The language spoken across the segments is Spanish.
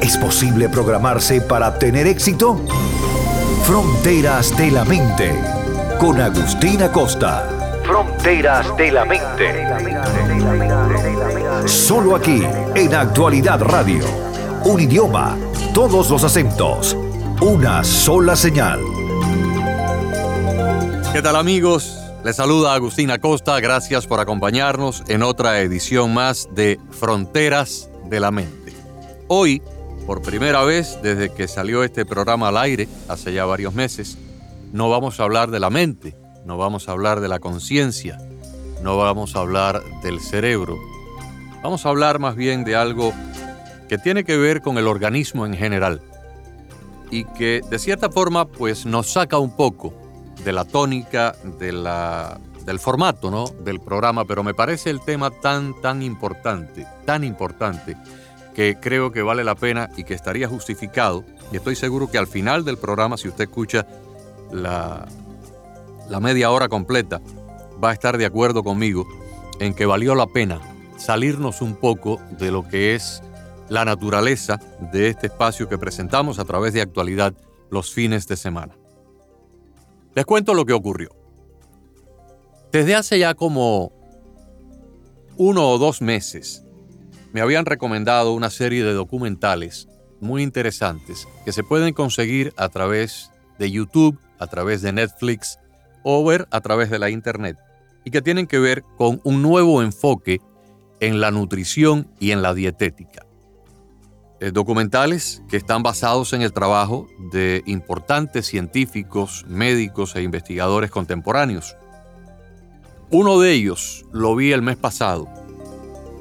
¿Es posible programarse para tener éxito? Fronteras de la Mente, con Agustina Costa. Fronteras de la Mente. Solo aquí, en Actualidad Radio. Un idioma, todos los acentos, una sola señal. ¿Qué tal amigos? Les saluda Agustina Costa, gracias por acompañarnos en otra edición más de Fronteras de la Mente. Hoy, por primera vez desde que salió este programa al aire, hace ya varios meses, no vamos a hablar de la mente, no vamos a hablar de la conciencia, no vamos a hablar del cerebro, vamos a hablar más bien de algo que tiene que ver con el organismo en general y que de cierta forma pues nos saca un poco de la tónica del formato ¿no? del programa, pero me parece el tema tan, tan importante, tan importante, que creo que vale la pena y que estaría justificado. Y estoy seguro que al final del programa, si usted escucha la, la media hora completa, va a estar de acuerdo conmigo en que valió la pena salirnos un poco de lo que es la naturaleza de este espacio que presentamos a través de actualidad los fines de semana. Les cuento lo que ocurrió. Desde hace ya como uno o dos meses me habían recomendado una serie de documentales muy interesantes que se pueden conseguir a través de YouTube, a través de Netflix o ver a través de la Internet y que tienen que ver con un nuevo enfoque en la nutrición y en la dietética. Eh, documentales que están basados en el trabajo de importantes científicos, médicos e investigadores contemporáneos. Uno de ellos lo vi el mes pasado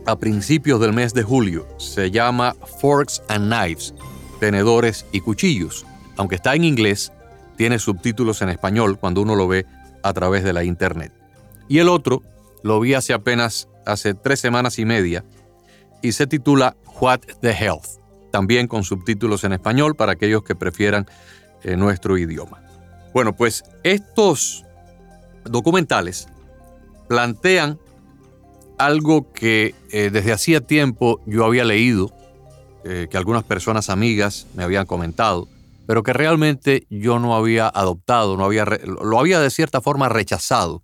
a principios del mes de julio. Se llama Forks and Knives, tenedores y cuchillos. Aunque está en inglés, tiene subtítulos en español cuando uno lo ve a través de la internet. Y el otro lo vi hace apenas hace tres semanas y media y se titula What the Health, también con subtítulos en español para aquellos que prefieran eh, nuestro idioma. Bueno, pues estos documentales plantean algo que eh, desde hacía tiempo yo había leído, eh, que algunas personas amigas me habían comentado, pero que realmente yo no había adoptado, no había lo había de cierta forma rechazado,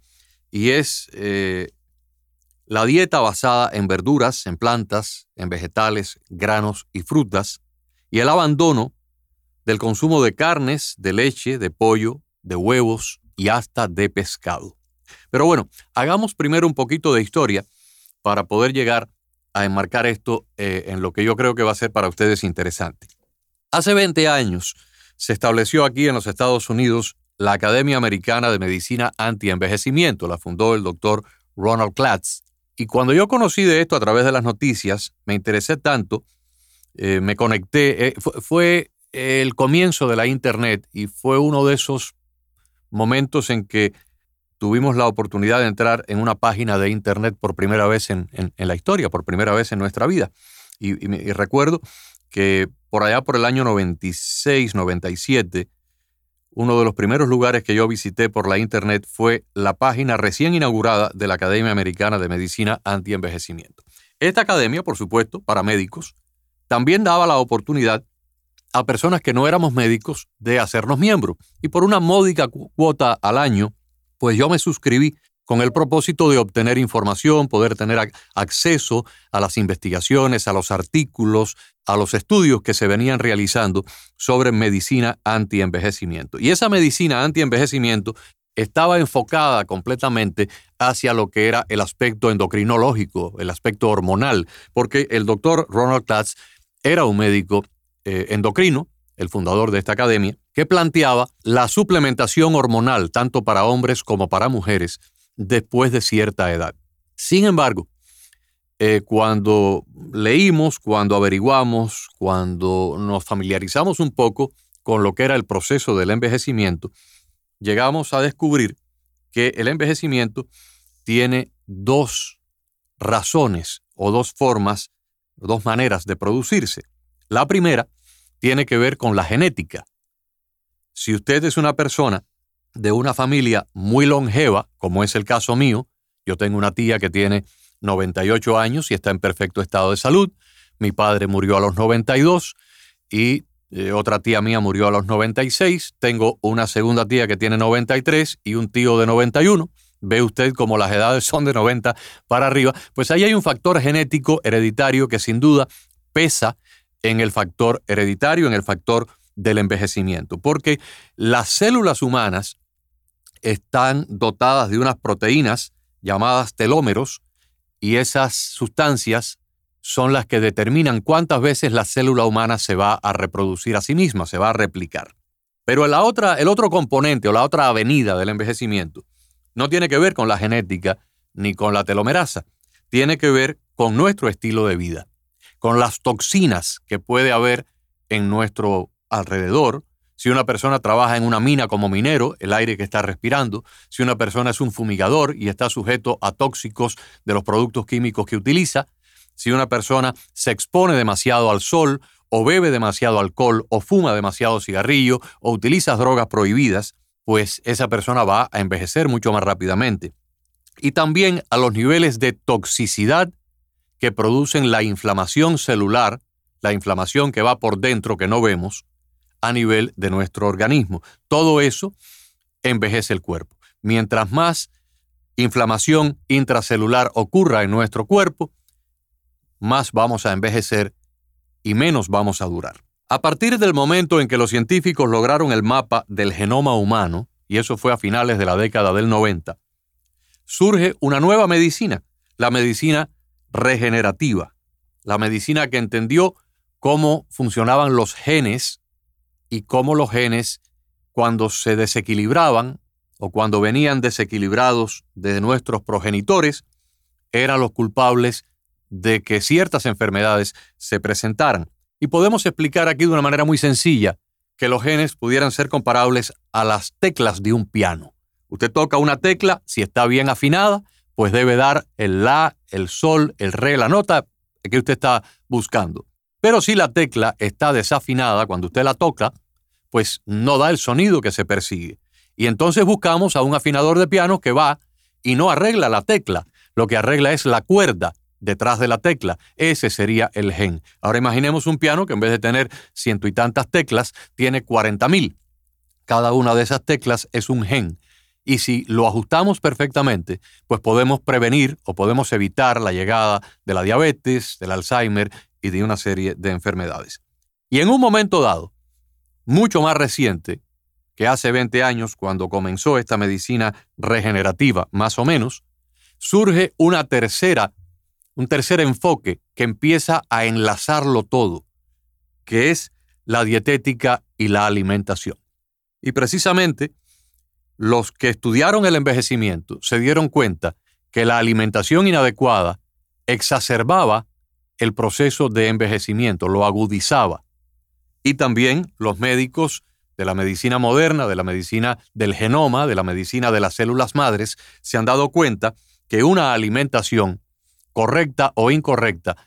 y es eh, la dieta basada en verduras, en plantas, en vegetales, granos y frutas, y el abandono del consumo de carnes, de leche, de pollo, de huevos y hasta de pescado. Pero bueno, hagamos primero un poquito de historia para poder llegar a enmarcar esto eh, en lo que yo creo que va a ser para ustedes interesante. Hace 20 años se estableció aquí en los Estados Unidos la Academia Americana de Medicina Anti-Envejecimiento, la fundó el doctor Ronald Klatz. Y cuando yo conocí de esto a través de las noticias, me interesé tanto, eh, me conecté, eh, fue el comienzo de la Internet y fue uno de esos momentos en que tuvimos la oportunidad de entrar en una página de Internet por primera vez en, la historia, por primera vez en nuestra vida. Y, recuerdo que por allá por el año 96, 97, uno de los primeros lugares que yo visité por la Internet fue la página recién inaugurada de la Academia Americana de Medicina Anti-Envejecimiento. Esta academia, por supuesto, para médicos, también daba la oportunidad a personas que no éramos médicos de hacernos miembros. Y por una módica cuota al año, pues yo me suscribí con el propósito de obtener información, poder tener acceso a las investigaciones, a los artículos, a los estudios que se venían realizando sobre medicina anti-envejecimiento. Y esa medicina anti-envejecimiento estaba enfocada completamente hacia lo que era el aspecto endocrinológico, el aspecto hormonal, porque el doctor Ronald Klatz era un médico eh, endocrino, el fundador de esta academia, que planteaba la suplementación hormonal tanto para hombres como para mujeres después de cierta edad. Sin embargo, eh, cuando leímos, cuando averiguamos, cuando nos familiarizamos un poco con lo que era el proceso del envejecimiento, llegamos a descubrir que el envejecimiento tiene dos razones o dos formas, dos maneras de producirse. La primera tiene que ver con la genética. Si usted es una persona de una familia muy longeva, como es el caso mío, yo tengo una tía que tiene 98 años y está en perfecto estado de salud, mi padre murió a los 92 y eh, otra tía mía murió a los 96, tengo una segunda tía que tiene 93 y un tío de 91. Ve usted como las edades son de 90 para arriba, pues ahí hay un factor genético hereditario que sin duda pesa en el factor hereditario, en el factor del envejecimiento, porque las células humanas están dotadas de unas proteínas llamadas telómeros y esas sustancias son las que determinan cuántas veces la célula humana se va a reproducir a sí misma, se va a replicar. Pero la otra, el otro componente o la otra avenida del envejecimiento no tiene que ver con la genética ni con la telomerasa, tiene que ver con nuestro estilo de vida, con las toxinas que puede haber en nuestro alrededor. Si una persona trabaja en una mina como minero, el aire que está respirando, si una persona es un fumigador y está sujeto a tóxicos de los productos químicos que utiliza, si una persona se expone demasiado al sol, o bebe demasiado alcohol, o fuma demasiado cigarrillo, o utiliza drogas prohibidas, pues esa persona va a envejecer mucho más rápidamente. Y también a los niveles de toxicidad que producen la inflamación celular, la inflamación que va por dentro que no vemos, a nivel de nuestro organismo. Todo eso envejece el cuerpo. Mientras más inflamación intracelular ocurra en nuestro cuerpo, más vamos a envejecer y menos vamos a durar. A partir del momento en que los científicos lograron el mapa del genoma humano, y eso fue a finales de la década del 90, surge una nueva medicina, la medicina regenerativa, la medicina que entendió cómo funcionaban los genes y cómo los genes, cuando se desequilibraban o cuando venían desequilibrados de nuestros progenitores, eran los culpables de que ciertas enfermedades se presentaran. Y podemos explicar aquí de una manera muy sencilla que los genes pudieran ser comparables a las teclas de un piano. Usted toca una tecla, si está bien afinada, pues debe dar el la, el sol, el re, la nota que usted está buscando. Pero si la tecla está desafinada cuando usted la toca, pues no da el sonido que se persigue. Y entonces buscamos a un afinador de piano que va y no arregla la tecla, lo que arregla es la cuerda detrás de la tecla. Ese sería el gen. Ahora imaginemos un piano que en vez de tener ciento y tantas teclas, tiene 40.000. Cada una de esas teclas es un gen. Y si lo ajustamos perfectamente, pues podemos prevenir o podemos evitar la llegada de la diabetes, del Alzheimer y de una serie de enfermedades. Y en un momento dado, mucho más reciente, que hace 20 años, cuando comenzó esta medicina regenerativa, más o menos, surge una tercera un tercer enfoque que empieza a enlazarlo todo, que es la dietética y la alimentación. Y precisamente los que estudiaron el envejecimiento se dieron cuenta que la alimentación inadecuada exacerbaba el proceso de envejecimiento, lo agudizaba. Y también los médicos de la medicina moderna, de la medicina del genoma, de la medicina de las células madres, se han dado cuenta que una alimentación correcta o incorrecta,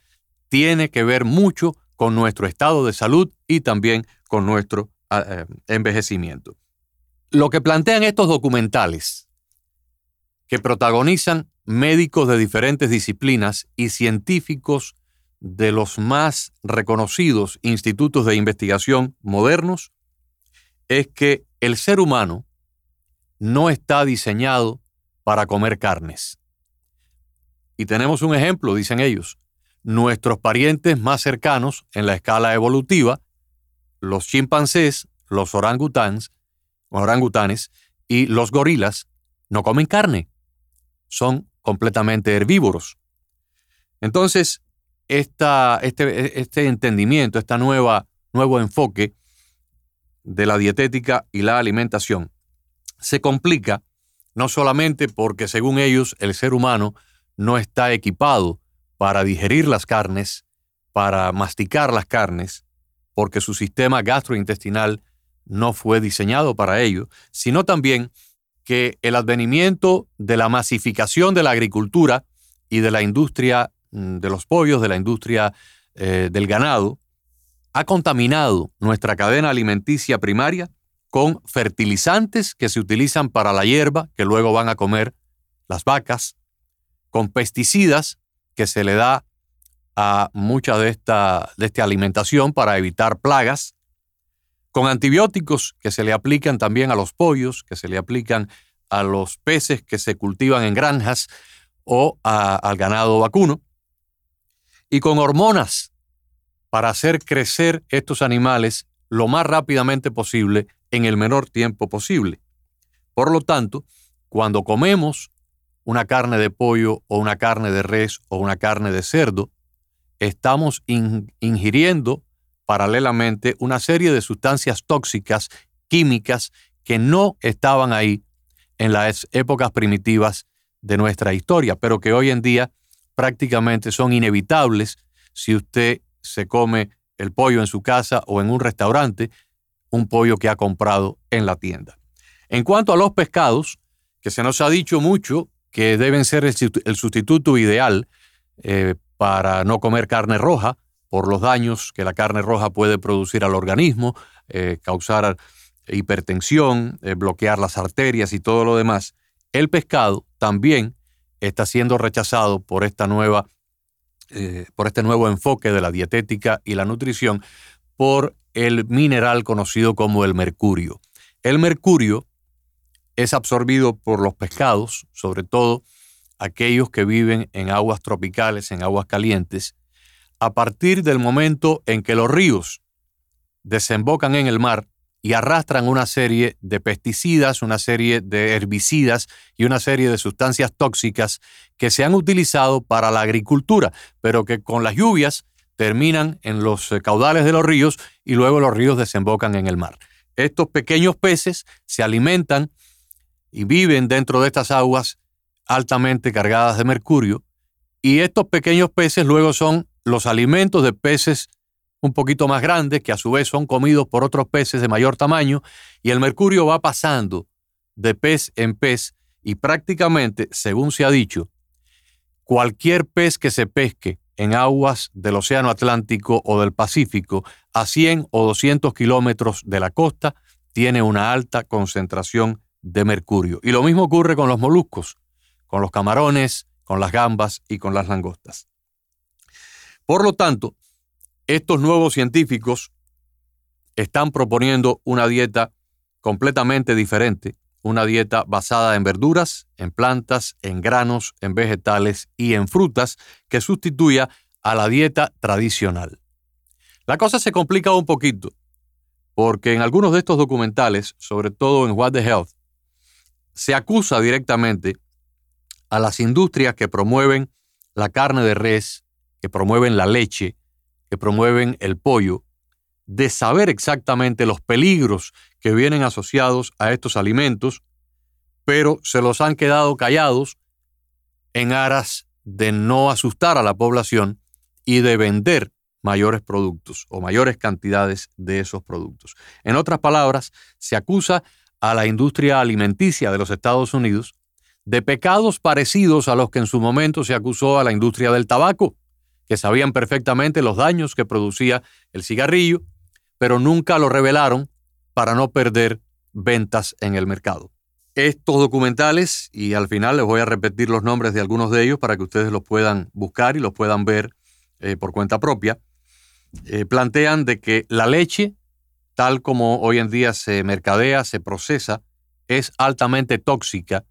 tiene que ver mucho con nuestro estado de salud y también con nuestro eh, envejecimiento. Lo que plantean estos documentales, que protagonizan médicos de diferentes disciplinas y científicos de los más reconocidos institutos de investigación modernos, es que el ser humano no está diseñado para comer carnes. Y tenemos un ejemplo, dicen ellos. Nuestros parientes más cercanos en la escala evolutiva, los chimpancés, los orangutanes, orangutanes y los gorilas, no comen carne. Son completamente herbívoros. Entonces, esta, este, este entendimiento, este nuevo enfoque de la dietética y la alimentación se complica no solamente porque según ellos el ser humano no está equipado para digerir las carnes, para masticar las carnes, porque su sistema gastrointestinal no fue diseñado para ello, sino también que el advenimiento de la masificación de la agricultura y de la industria mm, de los pollos, de la industria eh, del ganado, ha contaminado nuestra cadena alimenticia primaria con fertilizantes que se utilizan para la hierba que luego van a comer las vacas, con pesticidas que se le da a mucha de esta, de esta alimentación para evitar plagas, con antibióticos que se le aplican también a los pollos, que se le aplican a los peces que se cultivan en granjas o al ganado vacuno, y con hormonas para hacer crecer estos animales lo más rápidamente posible en el menor tiempo posible. Por lo tanto, cuando comemos una carne de pollo o una carne de res o una carne de cerdo, estamos ingiriendo paralelamente una serie de sustancias tóxicas, químicas, que no estaban ahí en las épocas primitivas de nuestra historia, pero que hoy en día prácticamente son inevitables si usted se come el pollo en su casa o en un restaurante, un pollo que ha comprado en la tienda. En cuanto a los pescados, que se nos ha dicho mucho que deben ser el sustituto ideal eh, para no comer carne roja por los daños que la carne roja puede producir al organismo, eh, causar hipertensión, eh, bloquear las arterias y todo lo demás. El pescado también está siendo rechazado por esta nueva eh, por este nuevo enfoque de la dietética y la nutrición por el mineral conocido como el mercurio. El mercurio es absorbido por los pescados, sobre todo aquellos que viven en aguas tropicales, en aguas calientes, a partir del momento en que los ríos desembocan en el mar y arrastran una serie de pesticidas, una serie de herbicidas y una serie de sustancias tóxicas que se han utilizado para la agricultura, pero que con las lluvias terminan en los eh, caudales de los ríos y luego los ríos desembocan en el mar. Estos pequeños peces se alimentan y viven dentro de estas aguas altamente cargadas de mercurio y estos pequeños peces luego son los alimentos de peces un poquito más grandes que a su vez son comidos por otros peces de mayor tamaño y el mercurio va pasando de pez en pez y prácticamente, según se ha dicho, cualquier pez que se pesque en aguas del Océano Atlántico o del Pacífico a 100 o 200 kilómetros de la costa tiene una alta concentración de mercurio. Y lo mismo ocurre con los moluscos, con los camarones, con las gambas y con las langostas. Por lo tanto, estos nuevos científicos están proponiendo una dieta completamente diferente, una dieta basada en verduras, en plantas, en granos, en vegetales y en frutas que sustituya a la dieta tradicional. La cosa se complica un poquito, porque en algunos de estos documentales, sobre todo en What the Health, se acusa directamente a las industrias que promueven la carne de res, que promueven la leche, que promueven el pollo, de saber exactamente los peligros que vienen asociados a estos alimentos, pero se los han quedado callados en aras de no asustar a la población y de vender mayores productos o mayores cantidades de esos productos. En otras palabras, se acusa a la industria alimenticia de los Estados Unidos de pecados parecidos a los que en su momento se acusó a la industria del tabaco, que sabían perfectamente los daños que producía el cigarrillo, pero nunca lo revelaron para no perder ventas en el mercado. Estos documentales, y al final les voy a repetir los nombres de algunos de ellos para que ustedes los puedan buscar y los puedan ver eh, por cuenta propia, eh, plantean de que la leche, tal como hoy en día se mercadea, se procesa, es altamente tóxica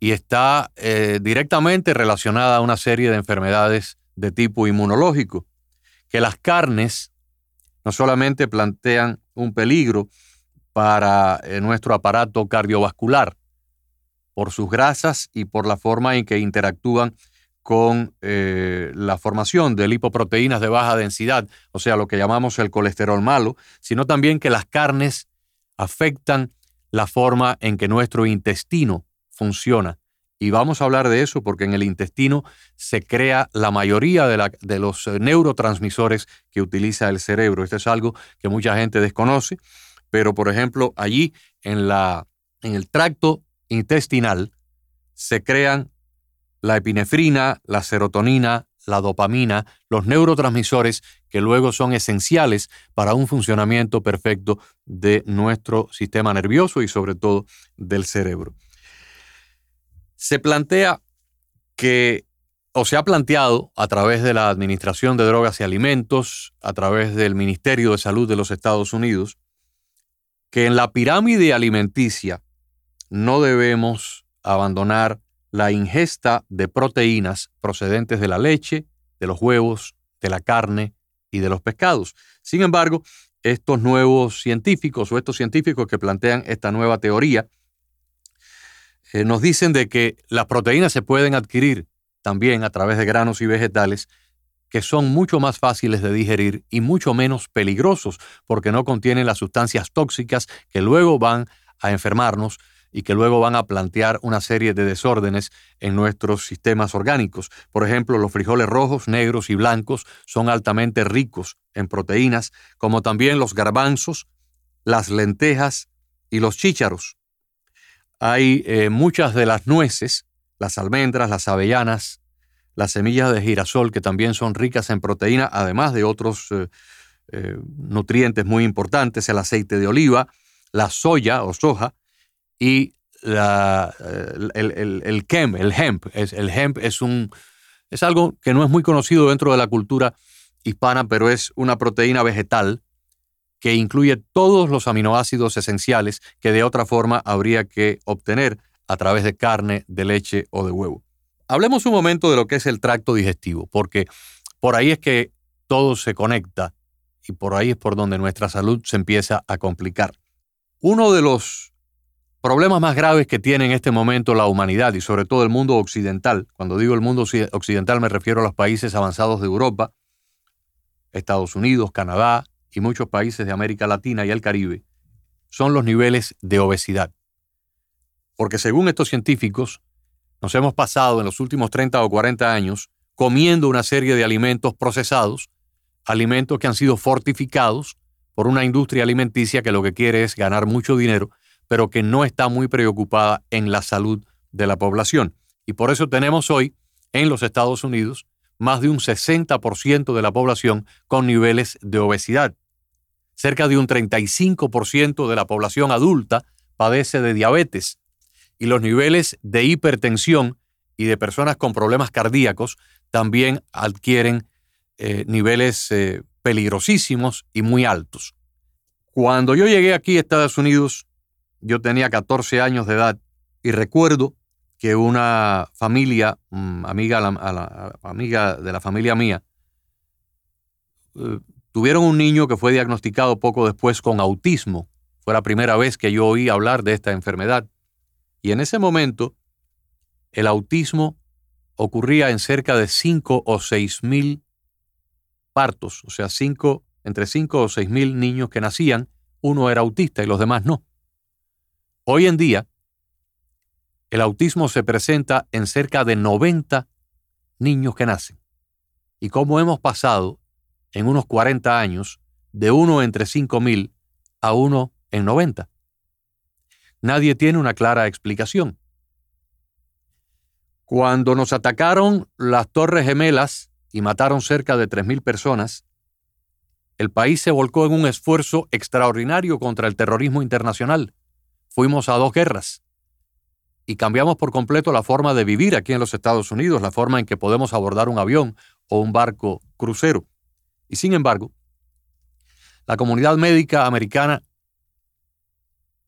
y está eh, directamente relacionada a una serie de enfermedades de tipo inmunológico, que las carnes no solamente plantean un peligro para eh, nuestro aparato cardiovascular, por sus grasas y por la forma en que interactúan con eh, la formación de lipoproteínas de baja densidad, o sea, lo que llamamos el colesterol malo, sino también que las carnes afectan la forma en que nuestro intestino funciona. Y vamos a hablar de eso porque en el intestino se crea la mayoría de, los eh, neurotransmisores que utiliza el cerebro. Esto es algo que mucha gente desconoce, pero por ejemplo allí en el tracto intestinal se crean la epinefrina, la serotonina, la dopamina, los neurotransmisores que luego son esenciales para un funcionamiento perfecto de nuestro sistema nervioso y sobre todo del cerebro. Se plantea que, o se ha planteado a través de la Administración de Drogas y Alimentos, a través del Ministerio de Salud de los Estados Unidos, que en la pirámide alimenticia no debemos abandonar la ingesta de proteínas procedentes de la leche, de los huevos, de la carne y de los pescados. Sin embargo, estos nuevos científicos o estos científicos que plantean esta nueva teoría eh, nos dicen de que las proteínas se pueden adquirir también a través de granos y vegetales que son mucho más fáciles de digerir y mucho menos peligrosos porque no contienen las sustancias tóxicas que luego van a enfermarnos y que luego van a plantear una serie de desórdenes en nuestros sistemas orgánicos. Por ejemplo, los frijoles rojos, negros y blancos son altamente ricos en proteínas, como también los garbanzos, las lentejas y los chícharos. Hay eh, muchas de las nueces, las almendras, las avellanas, las semillas de girasol, que también son ricas en proteína, además de otros eh, eh, nutrientes muy importantes, el aceite de oliva, la soya o soja, y la, el, el, el, hemp. El hemp es, un, es algo que no es muy conocido dentro de la cultura hispana, pero es una proteína vegetal que incluye todos los aminoácidos esenciales que de otra forma habría que obtener a través de carne, de leche o de huevo. Hablemos un momento de lo que es el tracto digestivo, porque por ahí es que todo se conecta y por ahí es por donde nuestra salud se empieza a complicar. Uno de los problemas más graves que tiene en este momento la humanidad y sobre todo el mundo occidental, cuando digo el mundo occidental me refiero a los países avanzados de Europa, Estados Unidos, Canadá y muchos países de América Latina y el Caribe, son los niveles de obesidad. Porque según estos científicos, nos hemos pasado en los últimos 30 o 40 años comiendo una serie de alimentos procesados, alimentos que han sido fortificados por una industria alimenticia que lo que quiere es ganar mucho dinero pero que no está muy preocupada en la salud de la población. Y por eso tenemos hoy en los Estados Unidos más de un 60% de la población con niveles de obesidad. Cerca de un 35% de la población adulta padece de diabetes y los niveles de hipertensión y de personas con problemas cardíacos también adquieren eh, niveles eh, peligrosísimos y muy altos. Cuando yo llegué aquí a Estados Unidos, yo tenía 14 años de edad y recuerdo que una familia, mm, amiga, de la familia mía, eh, tuvieron un niño que fue diagnosticado poco después con autismo. Fue la primera vez que yo oí hablar de esta enfermedad. Y en ese momento, el autismo ocurría en cerca de 5 o 6 mil partos, o sea, cinco, entre 5 o 6 mil niños que nacían, uno era autista y los demás no. Hoy en día, el autismo se presenta en cerca de 90 niños que nacen. Y cómo hemos pasado en unos 40 años de uno entre 5.000 a uno en 90. Nadie tiene una clara explicación. Cuando nos atacaron las Torres Gemelas y mataron cerca de 3.000 personas, el país se volcó en un esfuerzo extraordinario contra el terrorismo internacional fuimos a dos guerras y cambiamos por completo la forma de vivir aquí en los Estados Unidos, la forma en que podemos abordar un avión o un barco crucero. Y sin embargo, la comunidad médica americana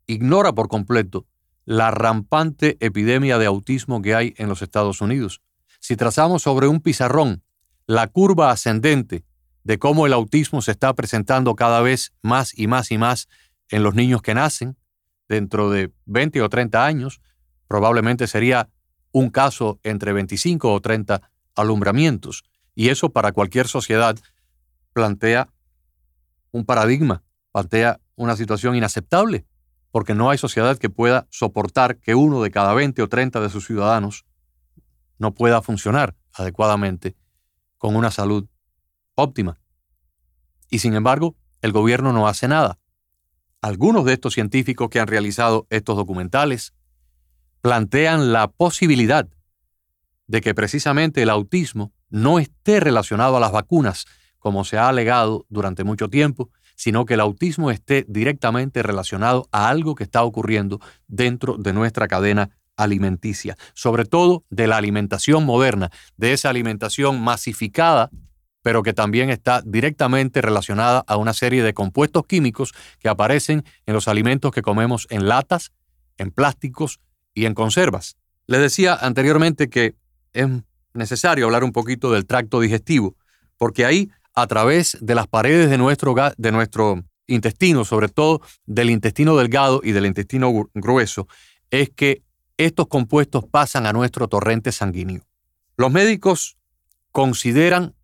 ignora por completo la rampante epidemia de autismo que hay en los Estados Unidos. Si trazamos sobre un pizarrón la curva ascendente de cómo el autismo se está presentando cada vez más y más y más en los niños que nacen, dentro de 20 o 30 años, probablemente sería un caso entre 25 o 30 alumbramientos. Y eso para cualquier sociedad plantea un paradigma, plantea una situación inaceptable, porque no hay sociedad que pueda soportar que uno de cada 20 o 30 de sus ciudadanos no pueda funcionar adecuadamente con una salud óptima. Y sin embargo, el gobierno no hace nada. algunos de estos científicos que han realizado estos documentales plantean la posibilidad de que precisamente el autismo no esté relacionado a las vacunas, como se ha alegado durante mucho tiempo, sino que el autismo esté directamente relacionado a algo que está ocurriendo dentro de nuestra cadena alimenticia, sobre todo de la alimentación moderna, de esa alimentación masificada, pero que también está directamente relacionada a una serie de compuestos químicos que aparecen en los alimentos que comemos en latas, en plásticos y en conservas. Les decía anteriormente que es necesario hablar un poquito del tracto digestivo, porque ahí, a través de las paredes de nuestro, de nuestro intestino, sobre todo del intestino delgado y del intestino grueso, es que estos compuestos pasan a nuestro torrente sanguíneo. Los médicos consideran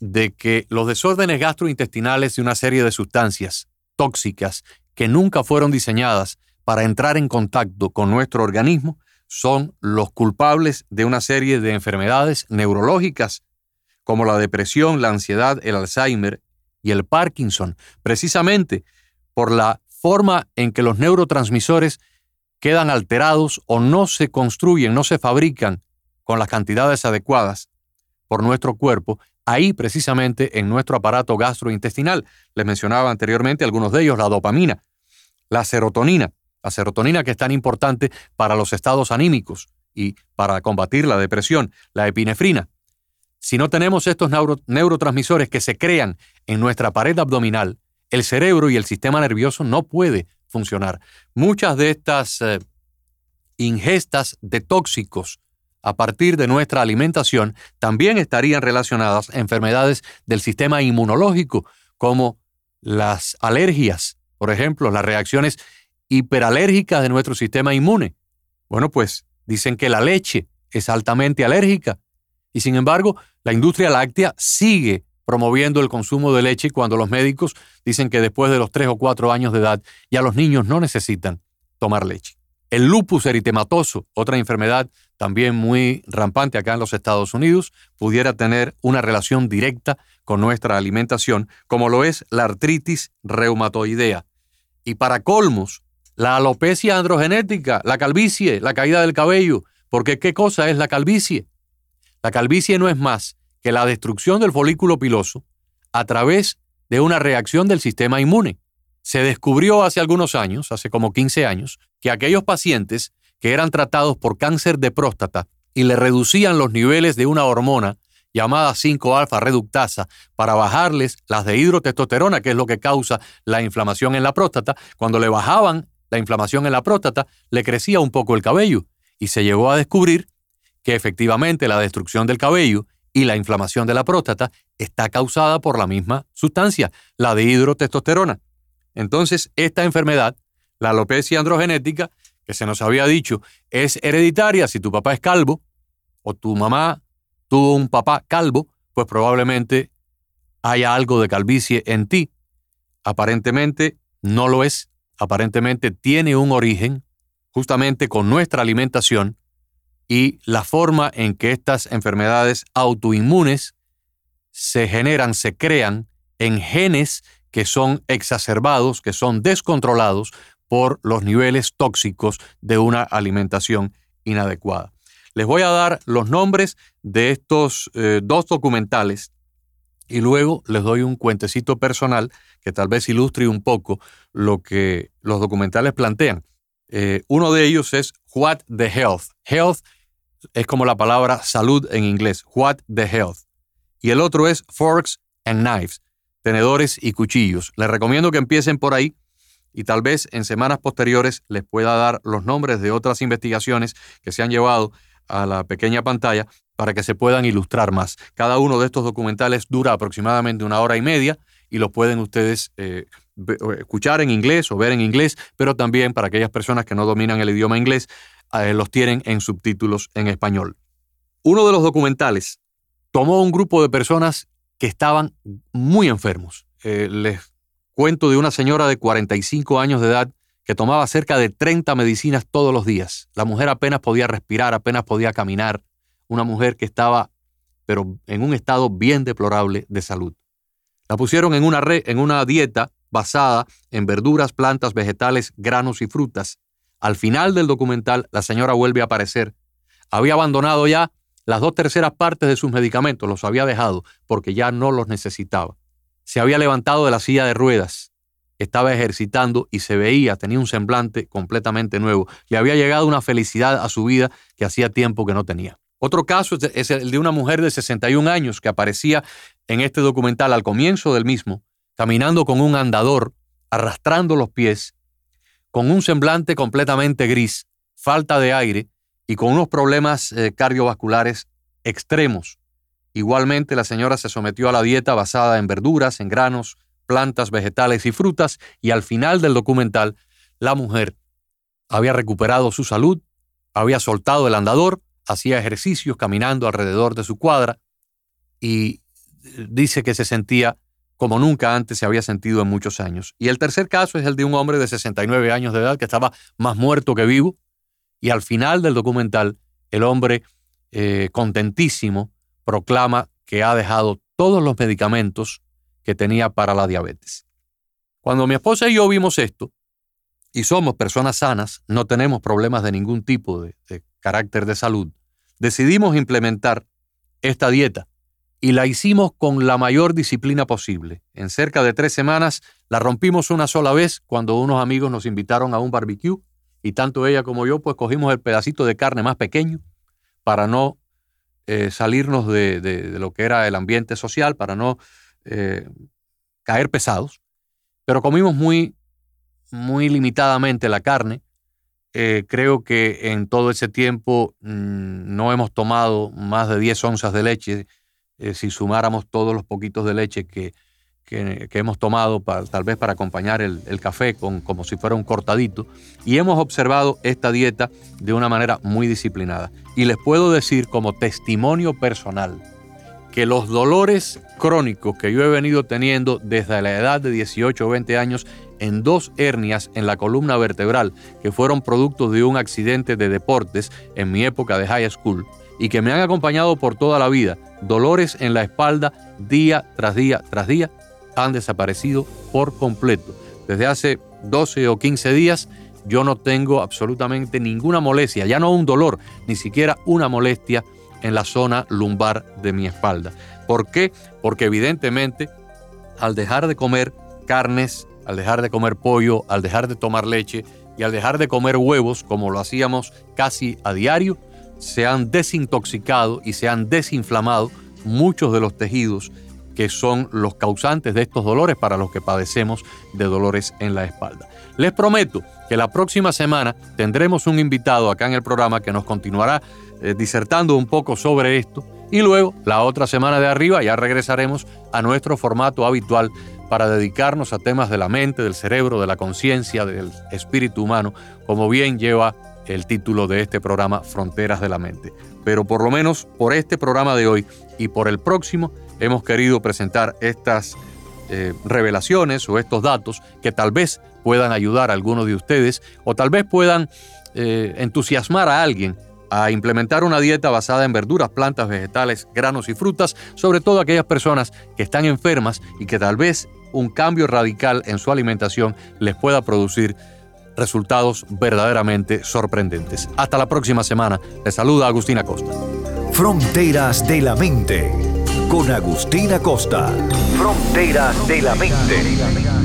de que los desórdenes gastrointestinales de una serie de sustancias tóxicas que nunca fueron diseñadas para entrar en contacto con nuestro organismo son los culpables de una serie de enfermedades neurológicas como la depresión, la ansiedad, el Alzheimer y el Parkinson, precisamente por la forma en que los neurotransmisores quedan alterados o no se construyen, no se fabrican con las cantidades adecuadas por nuestro cuerpo, ahí precisamente en nuestro aparato gastrointestinal. Les mencionaba anteriormente algunos de ellos, la dopamina, la serotonina, la serotonina que es tan importante para los estados anímicos y para combatir la depresión, la epinefrina. Si no tenemos estos neurotransmisores que se crean en nuestra pared abdominal, el cerebro y el sistema nervioso no puede funcionar. Muchas de estas eh, ingestas de tóxicos a partir de nuestra alimentación también estarían relacionadas a enfermedades del sistema inmunológico, como las alergias, por ejemplo, las reacciones hiperalérgicas de nuestro sistema inmune. Bueno, pues dicen que la leche es altamente alérgica y sin embargo la industria láctea sigue promoviendo el consumo de leche cuando los médicos dicen que después de los 3 o 4 años de edad ya los niños no necesitan tomar leche. El lupus eritematoso, otra enfermedad también muy rampante acá en los Estados Unidos, pudiera tener una relación directa con nuestra alimentación, como lo es la artritis reumatoidea. Y para colmos, la alopecia androgenética, la calvicie, la caída del cabello. Porque ¿qué cosa es la calvicie? La calvicie no es más que la destrucción del folículo piloso a través de una reacción del sistema inmune. Se descubrió hace algunos años, hace como 15 años, que aquellos pacientes que eran tratados por cáncer de próstata y le reducían los niveles de una hormona llamada 5-alfa reductasa para bajarles las de hidrotestosterona, que es lo que causa la inflamación en la próstata, cuando le bajaban la inflamación en la próstata, le crecía un poco el cabello y se llegó a descubrir que efectivamente la destrucción del cabello y la inflamación de la próstata está causada por la misma sustancia, la de hidrotestosterona. Entonces, esta enfermedad, la alopecia androgenética, que se nos había dicho, es hereditaria si tu papá es calvo o tu mamá tuvo un papá calvo, pues probablemente haya algo de calvicie en ti. Aparentemente no lo es aparentemente tiene un origen justamente con nuestra alimentación y la forma en que estas enfermedades autoinmunes se generan, se crean en genes que son exacerbados, que son descontrolados por los niveles tóxicos de una alimentación inadecuada. Les voy a dar los nombres de estos eh, dos documentales y luego les doy un cuentecito personal que tal vez ilustre un poco lo que los documentales plantean. Eh, uno de ellos es What the Health. Health es como la palabra salud en inglés. What the Health. Y el otro es Forks and Knives, tenedores y cuchillos. Les recomiendo que empiecen por ahí y tal vez en semanas posteriores les pueda dar los nombres de otras investigaciones que se han llevado a la pequeña pantalla para que se puedan ilustrar más. Cada uno de estos documentales dura aproximadamente una hora y media y los pueden ustedes eh, escuchar en inglés o ver en inglés, pero también para aquellas personas que no dominan el idioma inglés, eh, los tienen en subtítulos en español. Uno de los documentales tomó un grupo de personas que estaban muy enfermos. Eh, les cuento de una señora de 45 años de edad que tomaba cerca de 30 medicinas todos los días. La mujer apenas podía respirar, apenas podía caminar. Una mujer que estaba, pero en un estado bien deplorable de salud. La pusieron en una, en una dieta basada en verduras, plantas, vegetales, granos y frutas. Al final del documental, la señora vuelve a aparecer. Había abandonado ya las dos terceras partes de sus medicamentos, los había dejado porque ya no los necesitaba. Se había levantado de la silla de ruedas, estaba ejercitando y se veía, tenía un semblante completamente nuevo. Le había llegado una felicidad a su vida que hacía tiempo que no tenía. Otro caso es el de una mujer de 61 años que aparecía en este documental al comienzo del mismo, caminando con un andador, arrastrando los pies, con un semblante completamente gris, falta de aire y con unos problemas eh, cardiovasculares extremos. Igualmente la señora se sometió a la dieta basada en verduras, en granos, plantas, vegetales y frutas y al final del documental la mujer había recuperado su salud, había soltado el andador, hacía ejercicios caminando alrededor de su cuadra y dice que se sentía como nunca antes se había sentido en muchos años. Y el tercer caso es el de un hombre de 69 años de edad que estaba más muerto que vivo y al final del documental el hombre eh, contentísimo proclama que ha dejado todos los medicamentos que tenía para la diabetes. Cuando mi esposa y yo vimos esto, y somos personas sanas, no tenemos problemas de ningún tipo de carácter de salud, decidimos implementar esta dieta y la hicimos con la mayor disciplina posible. En cerca de tres semanas la rompimos una sola vez cuando unos amigos nos invitaron a un barbecue y tanto ella como yo pues cogimos el pedacito de carne más pequeño para no eh, salirnos de, lo que era el ambiente social, para no eh, caer pesados, pero comimos muy, muy limitadamente la carne. Eh, creo que en todo ese tiempo mm, no hemos tomado más de 10 onzas de leche, si sumáramos todos los poquitos de leche que, que, hemos tomado tal vez para acompañar el, café con, como si fuera un cortadito. Y hemos observado esta dieta de una manera muy disciplinada. Y les puedo decir como testimonio personal que los dolores crónicos que yo he venido teniendo desde la edad de 18 o 20 años en dos hernias en la columna vertebral que fueron productos de un accidente de deportes en mi época de high school y que me han acompañado por toda la vida, dolores en la espalda día tras día tras día, han desaparecido por completo. Desde hace 12 o 15 días yo no tengo absolutamente ninguna molestia, ya no un dolor, ni siquiera una molestia en la zona lumbar de mi espalda. ¿Por qué? Porque evidentemente al dejar de comer carnes, al dejar de comer pollo, al dejar de tomar leche y al dejar de comer huevos, como lo hacíamos casi a diario, se han desintoxicado y se han desinflamado muchos de los tejidos que son los causantes de estos dolores para los que padecemos de dolores en la espalda. Les prometo que la próxima semana tendremos un invitado acá en el programa que nos continuará eh, disertando un poco sobre esto y luego la otra semana de arriba ya regresaremos a nuestro formato habitual para dedicarnos a temas de la mente, del cerebro, de la conciencia, del espíritu humano, como bien lleva el título de este programa Fronteras de la Mente. Pero por lo menos por este programa de hoy y por el próximo, hemos querido presentar estas eh, revelaciones o estos datos que tal vez puedan ayudar a algunos de ustedes o tal vez puedan eh, entusiasmar a alguien a implementar una dieta basada en verduras, plantas, vegetales, granos y frutas, sobre todo aquellas personas que están enfermas y que tal vez un cambio radical en su alimentación les pueda producir resultados verdaderamente sorprendentes. Hasta la próxima semana. Les saluda Agustina Costa. Fronteras de la mente con Agustina Costa. Fronteras de la mente.